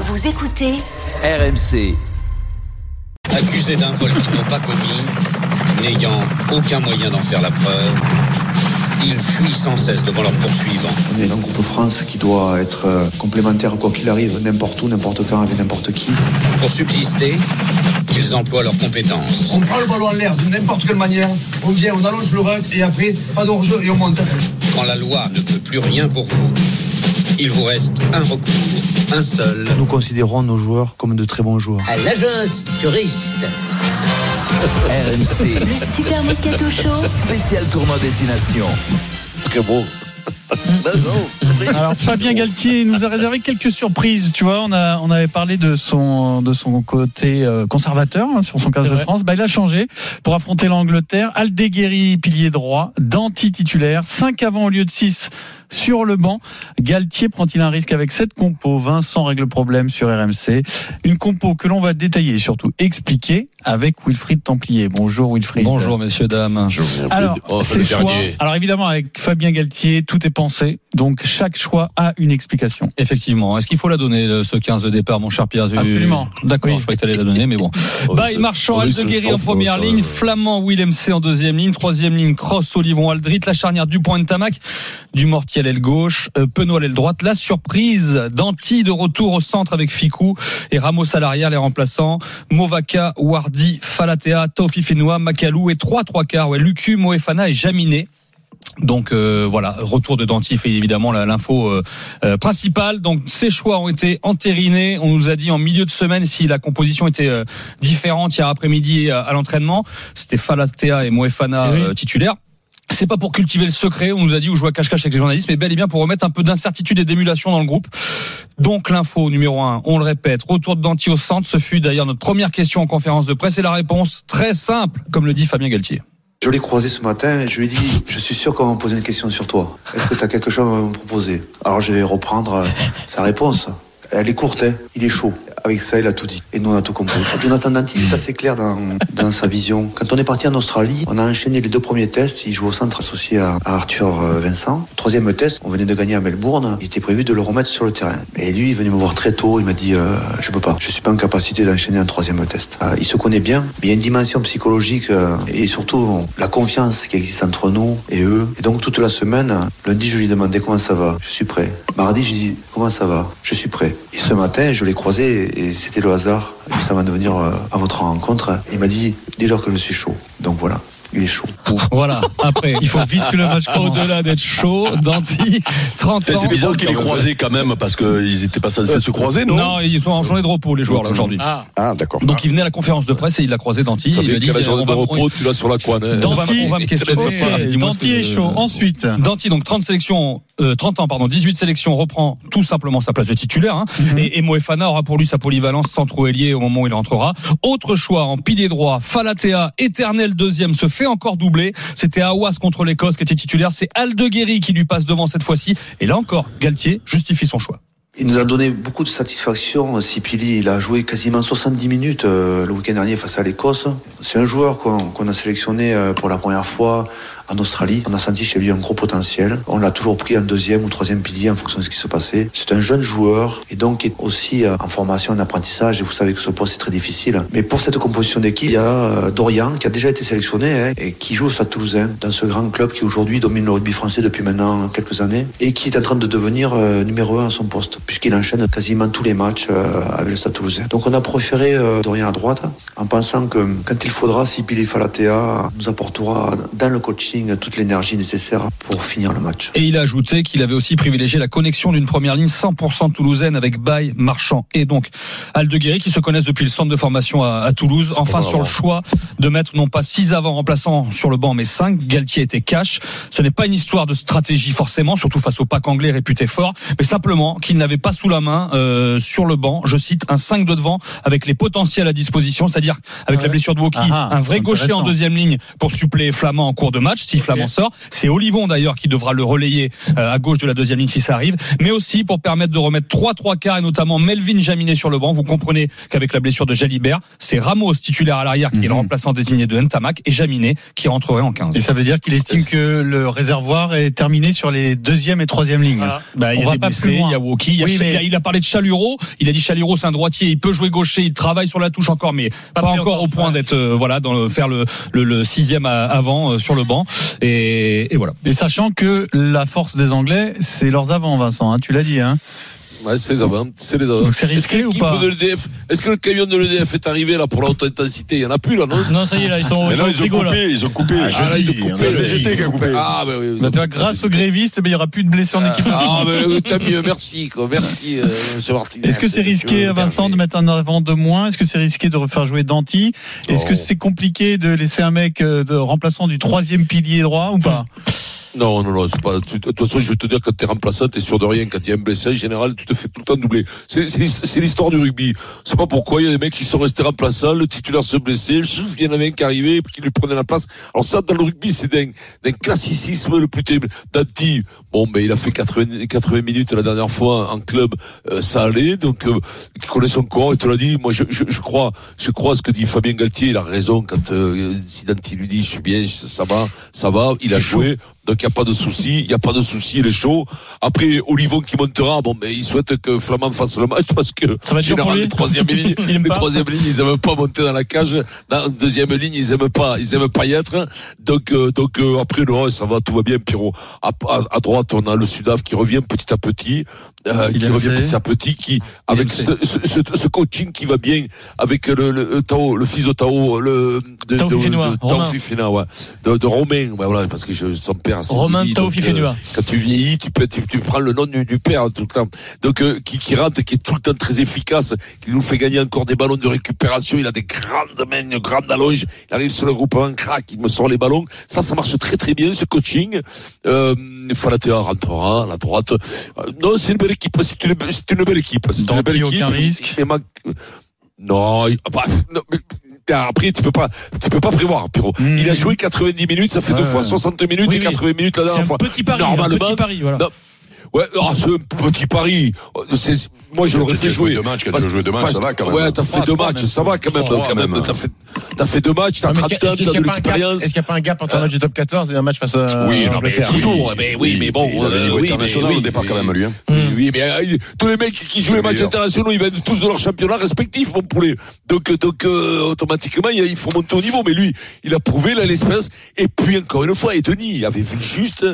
Vous écoutez RMC. accusés d'un vol qu'ils n'ont pas commis, n'ayant aucun moyen d'en faire la preuve, ils fuient sans cesse devant leurs poursuivants. On est un groupe France qui doit être euh, complémentaire quoi qu'il arrive, n'importe où, n'importe quand, avec n'importe qui. Pour subsister, ils emploient leurs compétences. On prend le ballon en l'air de n'importe quelle manière, on vient, on allonge le rug et après, pas d'enjeu et on monte. Quand la loi ne peut plus rien pour vous, il vous reste un recours, un seul. Nous considérons nos joueurs comme de très bons joueurs. à l'agence touriste. RMC. Le Super Moscato Show Spécial tournoi destination. Très beau. Alors Fabien Galtier nous a réservé quelques surprises. Tu vois, on a on avait parlé de son de son côté euh, conservateur hein, sur son 15 de France. Bah il a changé pour affronter l'Angleterre. Aldeguerri pilier droit, Danti titulaire, 5 avant au lieu de 6 sur le banc. Galtier prend-il un risque avec cette compo? Vincent règle le problème sur RMC. Une compo que l'on va détailler et surtout expliquer avec Wilfried Templier. Bonjour Wilfried. Bonjour messieurs dames. Alors, Oh, ces le choix. dernier. Alors évidemment, avec Fabien Galtier, tout est pensé. Donc chaque choix a une explication. Effectivement. Est-ce qu'il faut la donner ce 15 de départ, mon cher Pierre Absolument. D'accord, Oui. je croyais que tu allais la donner, mais bon. Oh, Marchand, Aldeguerri en première toi, ligne. Flamand, Willem C en deuxième ligne, troisième ligne, Cross, Olivon, Aldrit, la charnière du point de Tamac, du Mortier à l'aile gauche, euh, Penaud à l'aile droite, la surprise d'Anti de retour au centre avec Ficou et Ramos à l'arrière, les remplaçants, Movaka, Wardi, Falatea, Tofi Fenoua, Makalou et trois trois quarts, ouais, Lucu, Moefana et Jaminet. Donc euh, voilà, retour de Dantif et évidemment l'info euh, euh, principale. Donc ces choix ont été entérinés. On nous a dit en milieu de semaine si la composition était euh, différente hier après-midi à, à l'entraînement. C'était Falatea et Moefana Eh oui. titulaires. C'est pas pour cultiver le secret, on nous a dit, ou jouer à cache-cache avec les journalistes, mais bel et bien pour remettre un peu d'incertitude et d'émulation dans le groupe. Donc l'info numéro un, on le répète, retour de Danti au centre. Ce fut d'ailleurs notre première question en conférence de presse et la réponse très simple, comme le dit Fabien Galtier. Je l'ai croisé ce matin je lui ai dit Je suis sûr qu'on va me poser une question sur toi. Est-ce que tu as quelque chose à me proposer? Alors je vais reprendre euh, sa réponse. Elle est courte, hein. il est chaud. Avec ça, il a tout dit. Et nous, on a tout compris. Jonathan Danti est assez clair dans, sa vision. Quand on est parti en Australie, on a enchaîné les deux premiers tests. Il joue au centre associé à, à Arthur euh, Vincent. Troisième test, on venait de gagner à Melbourne. Il était prévu de le remettre sur le terrain. Et lui, il venait me voir très tôt. Il m'a dit euh, Je peux pas. Je suis pas en capacité d'enchaîner un troisième test. Euh, il se connaît bien, mais il y a une dimension psychologique euh, et surtout la confiance qui existe entre nous et eux. Et donc, toute la semaine, lundi, je lui demandais comment ça va. Je suis prêt. Mardi, je lui dis comment ça va? Je suis prêt. Et ce matin, je l'ai croisé et c'était le hasard. Juste avant de venir euh, à votre rencontre, il m'a dit dis-leur que je suis chaud. Donc voilà, il est chaud. Voilà. Après, Il faut vite que le match commence. au-delà d'être chaud, Danti, 30 Et ans. C'est bizarre qu'il ait croisé quand même parce qu'ils étaient pas censés se croiser, non Non, ils sont en journée de repos, les joueurs, là, aujourd'hui. Ah, Ah, d'accord. Donc, il venait à la conférence de presse et il a croisé Danti. Il lui a dit, la euh, journée de repos, tu vas sur la coin. on va, Danti. on va me questionner. ok. Dis-moi ce Danti est chaud. Ensuite, Danti, donc 30 sélections, euh, 30 ans, pardon, 18 sélections, reprend tout simplement sa place de titulaire. Hein. Mhm. Et, et Moefana aura pour lui sa polyvalence centro-ailier au moment où il entrera. Autre choix en pilier droit, Falatea, éternel deuxième, se fait encore doubler. C'était Awas contre l'Écosse qui était titulaire. C'est Aldeguerri qui lui passe devant cette fois-ci. Et là encore, Galtier justifie son choix. Il nous a donné beaucoup de satisfaction. Sipili, il a joué quasiment 70 minutes euh, le week-end dernier face à l'Écosse. C'est un joueur qu'on qu'on a sélectionné euh, pour la première fois en Australie. On a senti chez lui un gros potentiel. On l'a toujours pris en deuxième ou troisième pilier en fonction de ce qui se passait. C'est un jeune joueur et donc est aussi euh, en formation, en apprentissage. Et vous savez que ce poste est très difficile. Mais pour cette composition d'équipe, il y a euh, Dorian qui a déjà été sélectionné hein, et qui joue au Stade Toulousain dans ce grand club qui aujourd'hui domine le rugby français depuis maintenant quelques années et qui est en train de devenir euh, numéro un à son poste puisqu'il enchaîne quasiment tous les matchs avec le Stade Toulousain. Donc on a préféré Dorian à droite en pensant que quand il faudra, Sipili Falatea nous apportera dans le coaching pressing, toute l'énergie nécessaire pour finir le match. Et il a ajouté qu'il avait aussi privilégié la connexion d'une première ligne 100% toulousaine avec Baye, Marchand et donc Aldeguerri qui se connaissent depuis le centre de formation à, à Toulouse. Enfin sur le choix de mettre non pas six avant remplaçants sur le banc mais cinq. Galtier était cash. Ce n'est pas une histoire de stratégie forcément, surtout face au pack anglais réputé fort, mais simplement qu'il n'avait pas sous la main euh, sur le banc, je cite, un 5 de devant avec les potentiels à disposition, c'est-à-dire avec la blessure de Woki, Ah, un vrai gaucher en deuxième ligne pour suppléer Flamand en cours de match si Flamand sort. C'est Olivon d'ailleurs qui devra le relayer euh, à gauche de la deuxième ligne si ça arrive, mais aussi pour permettre de remettre trois trois quarts et notamment Melvin Jaminet sur le banc. Vous comprenez qu'avec la blessure de Jalibert, c'est Ramos titulaire à l'arrière qui est le Mhm. remplaçant désigné de Ntamak et Jaminet qui rentrerait en 15. Et ça veut dire qu'il estime que le réservoir est terminé sur les deuxième et troisième lignes. Bah, il y On a va des pas blessés, il y a Woki, il, y a Oui, Ch- mais- il a- il a parlé de Chaluro, il a dit Chaluro c'est un droitier, il peut jouer gaucher, il travaille sur la touche encore, mais pas, encore au point d'être euh, voilà dans le, faire le, le, le sixième à- avant euh, sur le banc et, voilà. Et sachant que la force des Anglais, c'est leurs avants, Vincent, hein, tu l'as dit. Hein. Ouais, c'est les avants. C'est les avants. Donc c'est risqué Est-ce que ou pas est-ce que le camion de l'EDF est arrivé là pour la haute intensité? Il y en a plus là, non? Non, ça y est, là, ils sont, Mais ils là, ont frigo, là. coupé, ils ont coupé. Ah, là, ils ont coupé. C'est CGT qui a coupé. Ah, ben oui. Bah, tu vois, grâce aux grévistes, eh ben, il n'y aura plus de blessés en équipe. de Ah, ben, euh, tant mieux, merci, quoi. Merci, euh, monsieur Martinez. Est-ce que c'est risqué, Monsieur Vincent, de mettre un avant de moins? Est-ce que c'est risqué de refaire jouer Danti? Est-ce que Non. c'est compliqué de laisser un mec euh, de remplaçant du troisième pilier droit ou pas? Non, non, non, c'est pas. De toute façon, je vais te dire, quand t'es remplaçant, t'es sûr de rien. Quand il y a un blessé, en général, tu te fais tout le temps doubler. C'est, l'histoire du rugby. C'est pas pourquoi il y a des mecs qui sont restés remplaçants, le titulaire se blessait, il y en avait un qui arrivait, qui lui prenait la place. Alors ça, dans le rugby, c'est d'un, d'un classicisme le plus terrible. Dati, bon, ben, il a fait 80, 80 minutes la dernière fois en club, euh, ça allait, donc, euh, il connaît son corps, il te l'a dit. Moi, je, je, je crois, je crois ce que dit Fabien Galtier, il a raison quand, euh, si Dati lui dit, je suis bien, ça va, ça va, il a joué. Donc il n'y a pas de souci, il n'y a pas de souci, il est chaud. Après Olivon qui montera, bon ben il souhaite que Flamand fasse le match parce que Ça va être dur pour général lui. les troisième lignes, Il aime les troisième lignes, ils aiment pas monter dans la cage. Dans la deuxième ligne, ils aiment pas, ils aiment pas y être. Donc euh, donc euh, après non, ça va, tout va bien, Pierrot. À, à, à droite, on a le Sudaf qui revient petit à petit, euh, qui revient petit à petit, qui avec ce, ce, ce, ce coaching qui va bien, avec le, le, le Tao, le fils de Tao, le de, Tao de, de, Tao Romain. Fifénois, ouais, de, de Romain, ouais, voilà, parce que je, son père, Romain Tao euh, quand tu vieillis, tu, peux, tu, tu prends le nom du, du père tout le temps. Donc euh, qui, qui rentre, qui est tout le temps très efficace, qui nous fait gagner encore des ballons de récupération. Il a des grandes mains, une grande allonge. Il arrive sur le groupement, crac, il me sort les ballons. Ça, ça marche très très bien ce coaching. Euh, Falatea rentrera à la droite. Euh, non, c'est une belle équipe. C'est une, belle équipe. C'est une belle équipe. aucun risque. Non, il- bah, non, mais- après, tu peux pas, tu peux pas prévoir, Pierrot. Mhm. Il a joué 90 minutes, ça fait Ouais, deux fois ouais. 60 minutes Oui, et oui. 80 minutes la dernière un fois. petit pari. Un Normalement, petit pari, voilà. Ouais, ah, c'est un petit pari. C'est- Moi, je l'aurais Tu fait jouer. deux matchs, quand tu as joué deux matchs, ça va quand même. Ouais, t'as fait deux matchs, ça va quand même. T'as fait, t'as fait deux matchs, t'as Ouais, mais 30 est-ce qu'il y a- ans, est-ce qu'il t'as y a de pas un gap- l'expérience. Est-ce qu'il n'y a pas un gap entre un match du top 14 et un match face à Oui, non, mais Angleterre toujours. Mais oui, mais bon. Il euh, oui, mais international oui, au départ quand même, lui. hein. Oui, mais euh, tous les mecs qui jouent les matchs internationaux, ils viennent tous de leur championnat respectif, mon poulet. Donc, donc euh, automatiquement, il il faut monter au niveau. Mais lui, il a prouvé, il a l'expérience. Et puis, encore une fois, et Denis avait vu juste,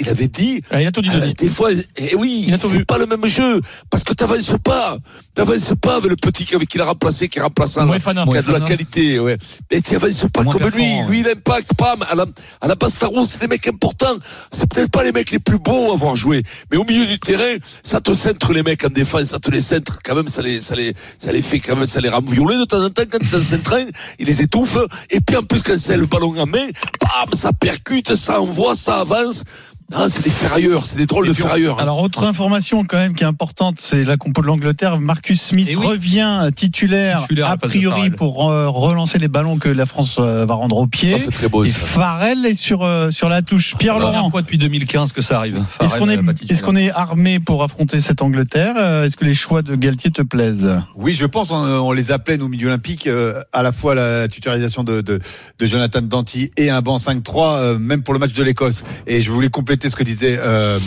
il avait dit, Ah, il a tout dit, euh, des fois, eh oui, c'est pas le même jeu. Parce que t'avances pas. T'avances pas avec le petit qui il a remplacé, qui est remplaçant. qui a de la qualité, ouais. Mais tu avances pas Moins comme lui. Lui, il impacte pas. À la, à la Bastaro, c'est des mecs importants. C'est peut-être pas les mecs les plus beaux à avoir joué. Mais au milieu du terrain, ça te centre les mecs en défense, ça te les centre. Quand même, ça les, ça les, ça les fait quand même, ça les rend violets de temps en temps quand ils s'entraînent. Il les étouffe. Et puis, en plus, quand c'est le ballon en main, bam, ça percute, ça envoie, ça avance. Ah, c'est des ferrailleurs, c'est des drôles de ferrailleurs. hein. Alors, autre information quand même qui est importante, c'est la compo de l'Angleterre. Marcus Smith Eh oui. revient titulaire, Titulaire a priori pour euh, relancer les ballons que la France euh, va rendre au pied. Ça, c'est très beau, Et ça. Farrell est sur euh, sur la touche. Pierre première Laurent, fois depuis 2015 que ça arrive. est-ce qu'on est euh, est-ce qu'on est armé pour affronter cette Angleterre Euh, Est-ce que les choix de Galtier te plaisent? Oui, je pense. On, on les appelait nos milieux olympiques euh, à la fois la titularisation de, de, de Jonathan Danty et un banc 5-3, euh, même pour le match de l'Écosse. Et je voulais compléter compléter ce que disait euh,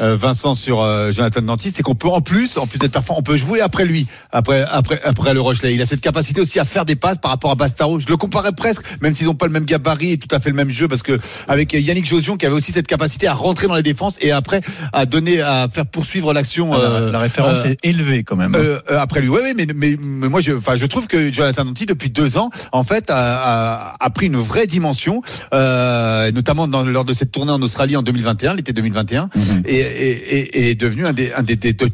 euh, Vincent sur euh, Jonathan Danty, c'est qu'on peut en plus, en plus d'être performant, on peut jouer après lui, après après après le Rochelet. Il a cette capacité aussi à faire des passes par rapport à Bastaro. Je le comparais presque, même s'ils n'ont pas le même gabarit et tout à fait le même jeu, parce que avec Yannick Josion qui avait aussi cette capacité à rentrer dans les défenses et après à donner, à faire poursuivre l'action. Ah, la, euh, la référence euh, est élevée quand même. euh, euh, après lui, oui, oui, mais, mais, mais moi, je, enfin, je trouve que Jonathan Danty, depuis deux ans, en fait, a, a, a pris une vraie dimension, euh, notamment dans, lors de cette tournée en Australie en 2021, l'été 2021, et, et, et, et est devenu un des, un des, des, des-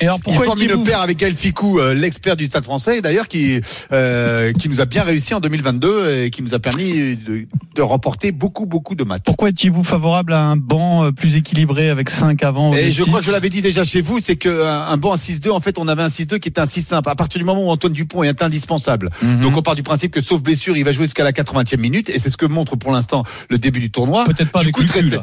et alors, pourquoi il une paire avec El Ficou, euh, l'expert du Stade Français, d'ailleurs, qui euh, qui nous a bien réussi en 2022 et qui nous a permis de, de remporter beaucoup, beaucoup de matchs. Pourquoi étiez-vous favorable à un banc euh, plus équilibré avec 5 avant Et je crois que je l'avais dit déjà chez vous, c'est que un banc à 6-2, en fait, on avait un 6-2 qui était un 6 simple. À partir du moment où Antoine Dupont est indispensable. Mhm. Donc on part du principe que sauf blessure, il va jouer jusqu'à la 80e minute et c'est ce que montre pour l'instant le début du tournoi. Peut-être pas du avec coup, Lucu, très- là.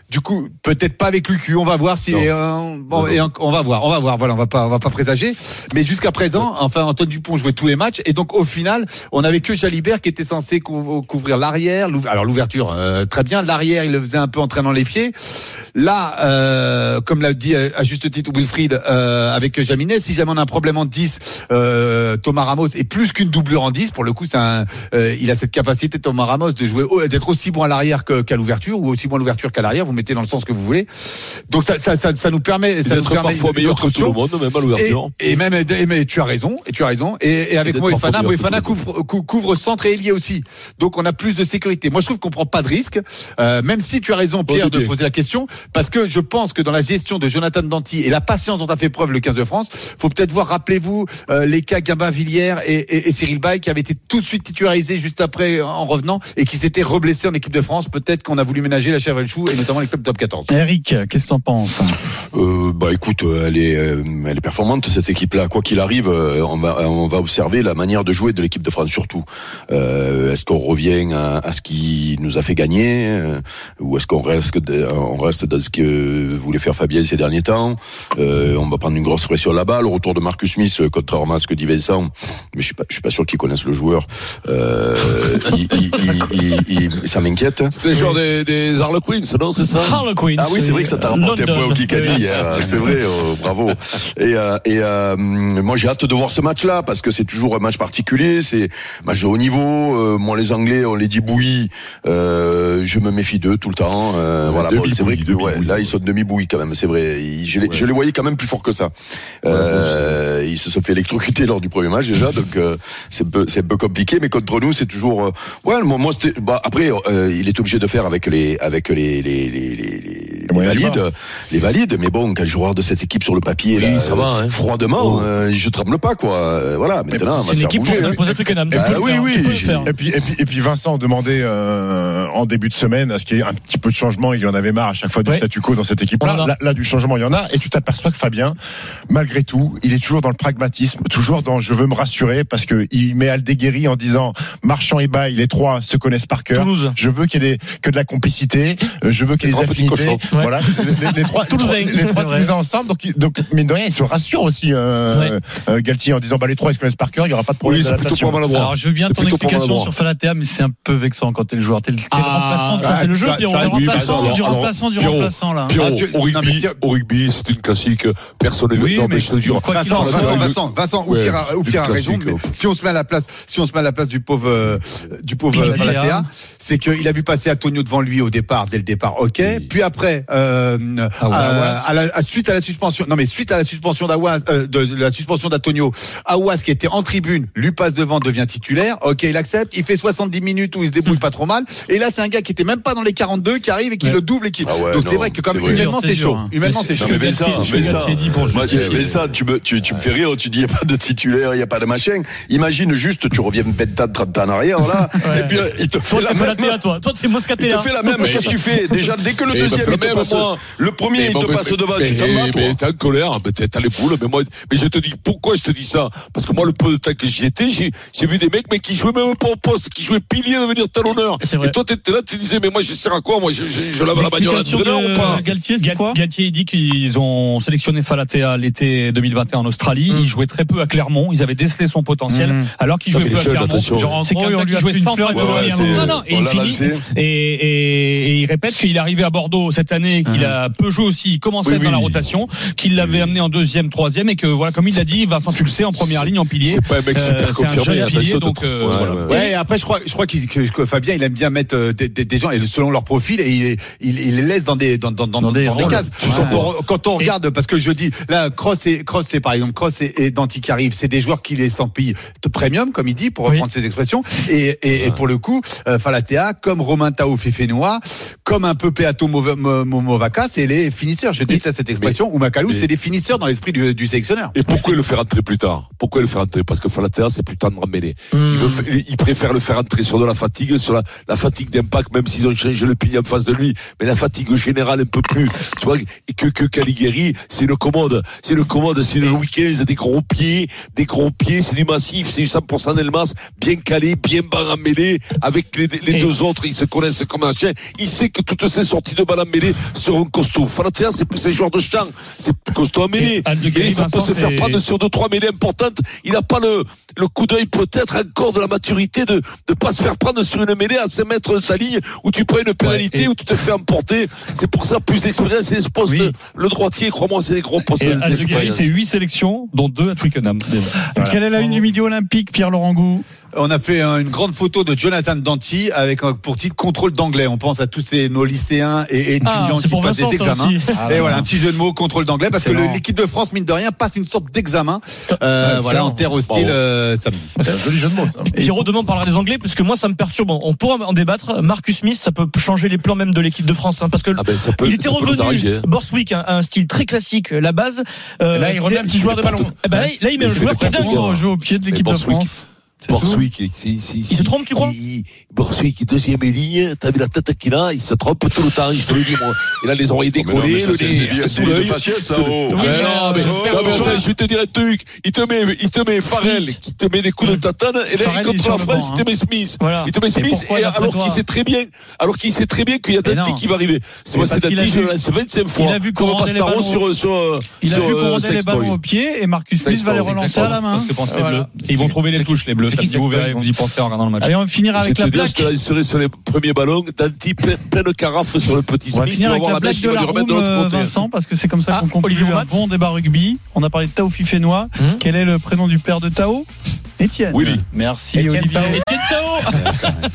Du coup, peut-être pas avec Lucu. On va voir si. Euh, bon, et on, on va voir, on va voir. Voilà, on va pas, on va pas présager. Mais jusqu'à présent, enfin, Antoine Dupont jouait tous les matchs et donc au final, on avait que Jalibert qui était censé cou- couvrir l'arrière. Alors l'ouverture, euh, très bien. L'arrière, il le faisait un peu en traînant les pieds. Là, euh, comme l'a dit euh, à juste titre Wilfried euh, avec Jaminet, si jamais on a un problème en 10, euh, Thomas Ramos est plus qu'une doublure en 10. Pour le coup, c'est un, euh, il a cette capacité, Thomas Ramos, de jouer, d'être aussi bon à l'arrière qu'à l'ouverture ou aussi bon à l'ouverture qu'à l'arrière. Vous mettez dans le sens que vous voulez. Donc ça, ça, ça, ça nous permet, ça nous permet parfois meilleur que tout le monde, même à l'ouverture. Et, et même, et- mais tu as raison, et tu as raison. Et, et avec Moefana, Moefana couvre, cou- couvre centre et ailier aussi. Donc on a plus de sécurité. Moi je trouve qu'on prend pas de risque, euh, même si tu as raison Pierre de poser la question, parce que je pense que dans la gestion de Jonathan Danty et la patience dont a fait preuve le 15 de France, faut peut-être voir, rappelez-vous, euh, les cas Gabin Villiers et, et, et Cyril Bay qui avaient été tout de suite titularisés juste après en revenant et qui s'étaient reblessés en équipe de France. Peut-être qu'on a voulu ménager la chèvre et le chou et notamment les clubs top 14. Eric, qu'est-ce que t'en penses? Euh, bah écoute, euh, elle est, euh, elle est performante cette équipe-là. Quoi qu'il arrive, on va, on va observer la manière de jouer de l'équipe de France surtout. Euh, est-ce qu'on revient à, à ce qui nous a fait gagner, euh, ou est-ce qu'on reste, on reste dans ce que voulait faire Fabien ces derniers temps? Euh, On va prendre une grosse pression là-bas. Le retour de Marcus Smith, contrairement à ce que dit Vincent, mais je suis pas, je suis pas sûr qu'ils connaissent le joueur. Il- il- il- il- il- ça m'inquiète. C'est le genre des, des Harlequins, non, c'est ça? Harlequins. Ah oui, c'est vrai que ça t'a rapporté un point au Kikadi hier. C'est vrai, euh, bravo. Et, euh, et euh, moi, j'ai hâte de voir ce match-là parce que c'est toujours un match particulier. C'est un match de haut niveau. Euh, moi, les Anglais, on les dit bouillis. Euh, je me méfie d'eux tout le temps. Euh, voilà, bon, c'est vrai que ouais, là, ils sont demi-bouillis quand même. C'est vrai. Ils- je, les, je les voyais quand même plus forts que ça. Euh, ils se sont fait électrocuter lors du premier match déjà, donc euh, c'est un peu, c'est un peu compliqué. Mais contre nous, c'est toujours. Ouais, moi, moi. Bah, après, euh, il est obligé de faire avec les, avec les, les, les, les, les- les valides, les valides. Mais bon, quel joueur de cette équipe sur le papier, Oui, là, ça va, hein. froidement, Oh. euh, je tremble pas, quoi. Euh, Voilà. Maintenant, on va C'est une équipe pour bouger. hein. s'imposer Twickenham. Ah oui, oui, faire. Et puis, et puis, et puis Vincent demandait euh, en début de semaine à ce qu'il y ait un petit peu de changement? Il y en avait marre à chaque fois du Ouais. statu quo dans cette équipe-là. Là, là, du changement, il y en a. Et tu t'aperçois que Fabien, malgré tout, il est toujours dans le pragmatisme, toujours dans je veux me rassurer parce que il met Aldeguerri en disant Marchand et Bail, les trois se connaissent par cœur. Toulouse. Je veux qu'il y ait des, que de la complicité. euh, Je veux qu'il y ait des affinités. Ouais. Voilà. Les, les- les trois, les les trois ensemble. Donc, donc, mine de rien, il se rassure aussi, euh, euh, Galtier, en disant bah, les trois ils se connaissent par cœur. Il y aura pas de problème Oui, d'adaptation. Alors je veux bien ton explication sur Falatea, mais c'est un peu vexant quand t'es le joueur. T'es le, t'es le Ah, remplaçant, ça ouais, c'est le jeu, Pierrot. oui, remplaçant du remplaçant du remplaçant là. Ah, au rugby, Pierre- au rugby, c'est une classique. Personne n'est qu'il Vincent, en Vincent, Vincent, Vincent, ou Ouais, Pierre, a- ou du Pierre a raison, mais ouais. si on se met à la place, si on se met à la place du pauvre, euh, du pauvre Falatea. C'est qu'il a vu passer Antonio devant lui au départ, dès le départ, ok. Puis après, euh, Ah ouais. à- à la- à- suite à la suspension, non mais suite à la suspension d'Awas, euh, de, de la suspension d'Antonio, Awas qui était en tribune, lui passe devant, devient titulaire, ok, il accepte, il fait 70 minutes où il se débrouille pas trop mal, et là c'est un gars qui était même pas dans les 42 qui arrive et qui Ouais. le double et qui, Ah ouais, donc c'est vrai que comme vrai. humainement C'est chaud, hein. humainement c'est chaud. mais ça, mais Moi, mais tu me, tu, tu me fais rire, tu dis, il n'y a pas de titulaire, il n'y a pas de machin. Imagine juste, tu reviens 20 ans, 30 ans en arrière, là, et puis euh, il te fait la même. Toi. Moscatéa. fait la même, qu'est-ce que tu fais? Déjà, dès que le deuxième, passe, le premier, Mais il bon, te mais- passe devant, mais- tu t'en vas, toi. Mais t'es en colère, t'as les boules, mais moi, mais je te dis, pourquoi je te dis ça? Parce que moi, le peu de temps que j'y étais, j'ai, j'ai vu des mecs, mais qui jouaient même pas au poste, qui jouaient pilier de devenir talonneur. Et toi, t'étais là, tu disais, mais moi, je sers à quoi? Moi, je, je, je lave la bagnole à ou pas? Galtier, quoi? Galtier dit qu'ils ont sélectionné Falatea l'été 2021 en Australie Australie. Il jouait très peu à Clermont. Ils avaient décelé son potentiel, Mhm. alors qu'il Non, jouait mais peu à Clermont. C'est quelqu'un qui a jouait fait une centre fleur à de gauche. Colombie, c'est- Non, non, et il finit. et il répète qu'il est arrivé à Bordeaux cette année, qu'il a peu joué aussi. Il commençait Oui, dans la rotation, qu'il l'avait amené en deuxième, troisième, et que voilà, comme il l'a dit, Vincent Pulsé en première ligne en pilier. C'est pas un mec Euh, super un confirmé. jeune pilier, attention, donc, euh, ouais, voilà. ouais, ouais. Ouais, et après, je crois, je crois qu'il- que, que Fabien, il aime bien mettre euh, des, des- des gens et selon leur profil et il, il, il les laisse dans des dans, dans, dans, Dans des dans des rôles. cases. Ouais. Quand, on, quand on regarde, parce que je dis là, Cross et Cross, c'est par exemple Cross et, et Danti qui arrivent, c'est des joueurs qui les s'empillent de premium, comme il dit, pour Oui. reprendre ses expressions. Et, et, et pour le coup, euh, Falatea, comme Romain Tao Fefenois, comme un peu Peato Mova- Movaca, c'est les finisseurs. Je déteste cette expression. Ou Macalou, c'est des finisseurs dans l'esprit du, du sélectionneur. Et pourquoi le faire entrer plus tard? Pourquoi le faire entrer? Parce que Falatea, c'est plus tendre à mêler. Il, Hmm. veut fa- il préfère le faire entrer sur de la fatigue, sur la, la fatigue d'impact, même s'ils ont changé le pilier en face de lui. Mais la fatigue générale un peu plus, tu vois, et que, que Caligari, c'est le commode. C'est le commode, c'est le Louis XV, des gros pieds, des gros pieds, c'est du massif, c'est du 100% d'Elmas, bien calé, bien bas en mêlée, avec les, les deux autres, ils se connaissent comme un chien. Il sait que toutes ces sorties de balle en mêlée seront costauds. Falatea, c'est plus un joueur de champ, c'est plus costaud. Et Aldeguerri, Mais ça peut se faire prendre sur deux, trois mêlées importantes. Il n'a pas le, le coup d'œil peut-être encore de la maturité de ne pas se faire prendre sur une mêlée à 5 mètres de sa ligne où tu prends une pénalité, où tu te fais emporter. C'est pour ça plus d'expérience et ce poste. Oui. Le droitier, crois-moi, c'est des gros postes d'expérience. c'est 8 sélections, dont 2 à Twickenham. Quelle est la une du midi olympique, Pierre-Laurent Gou? On a fait une grande photo de Jonathan Danty avec euh, pour titre contrôle d'anglais. On pense à tous ces nos lycéens et, et Ah, étudiants c'est qui pour passent Vincent, des examens. aussi. Ah, et bah. voilà un petit jeu de mots contrôle d'anglais parce que l'équipe de France mine de rien passe une sorte d'examen. Euh, Ah, voilà en terre hostile euh, samedi. C'est un joli jeu de mots, ça. Pierrot, demain on parlera des Anglais parce que moi ça me perturbe. On pourra en débattre. Marcus Smith, ça peut changer les plans même de l'équipe de France, hein, parce que Ah ben, ça peut, il était revenu hein. Borswick, un, un style très classique, la base. Euh, Là, il remet un petit joueur de ballon. Eh ben, là, il met un joueur qui est au pied de l'équipe de France. Borswick, il, il, il, Il se trompe, tu crois il, Borswick, il est deuxième ligne, t'as vu la tête qu'il a, il se trompe tout le temps, je te le dis, moi. Il a les oreilles décollées, le nez sous l'œil. ça, oh. Non, mais, attends, je vais te dire un truc. Il te met, il te met Farrell, qui te met des coups de tatane, et là, Farrell, il est contre la le France, banc, il te met Smith. Voilà. Il te met Et Smith, et alors qu'il sait très bien, alors qu'il sait très bien qu'il y a Mais Dati non. qui va arriver. C'est Mais moi, c'est Dati, je le lance 25 fois. il a vu Comme qu'on rendait les Bastaron ballons. sur, sur, Il a sur, vu euh, les ballons au pied et Marcus Smith va les relancer à la main. Ils vont trouver les touches, les Bleus. C'est qui Samedi, vous verrez, vous y penserez en regardant le match. Allez, on va finir Je vais avec la blague. je te laisserai sur les premiers ballons, Danti, plein, plein de carafes sur le petit On va Smith, finir avec la la blague de la lui remettre de room. Vincent, parce que c'est comme ça Ah, qu'on conclut un bon débat rugby. On a parlé de Tao Fifénois. Hum. Quel est le prénom du père de Tao? Étienne. Willy. Merci Étienne Olivier. Tao. Etienne Tao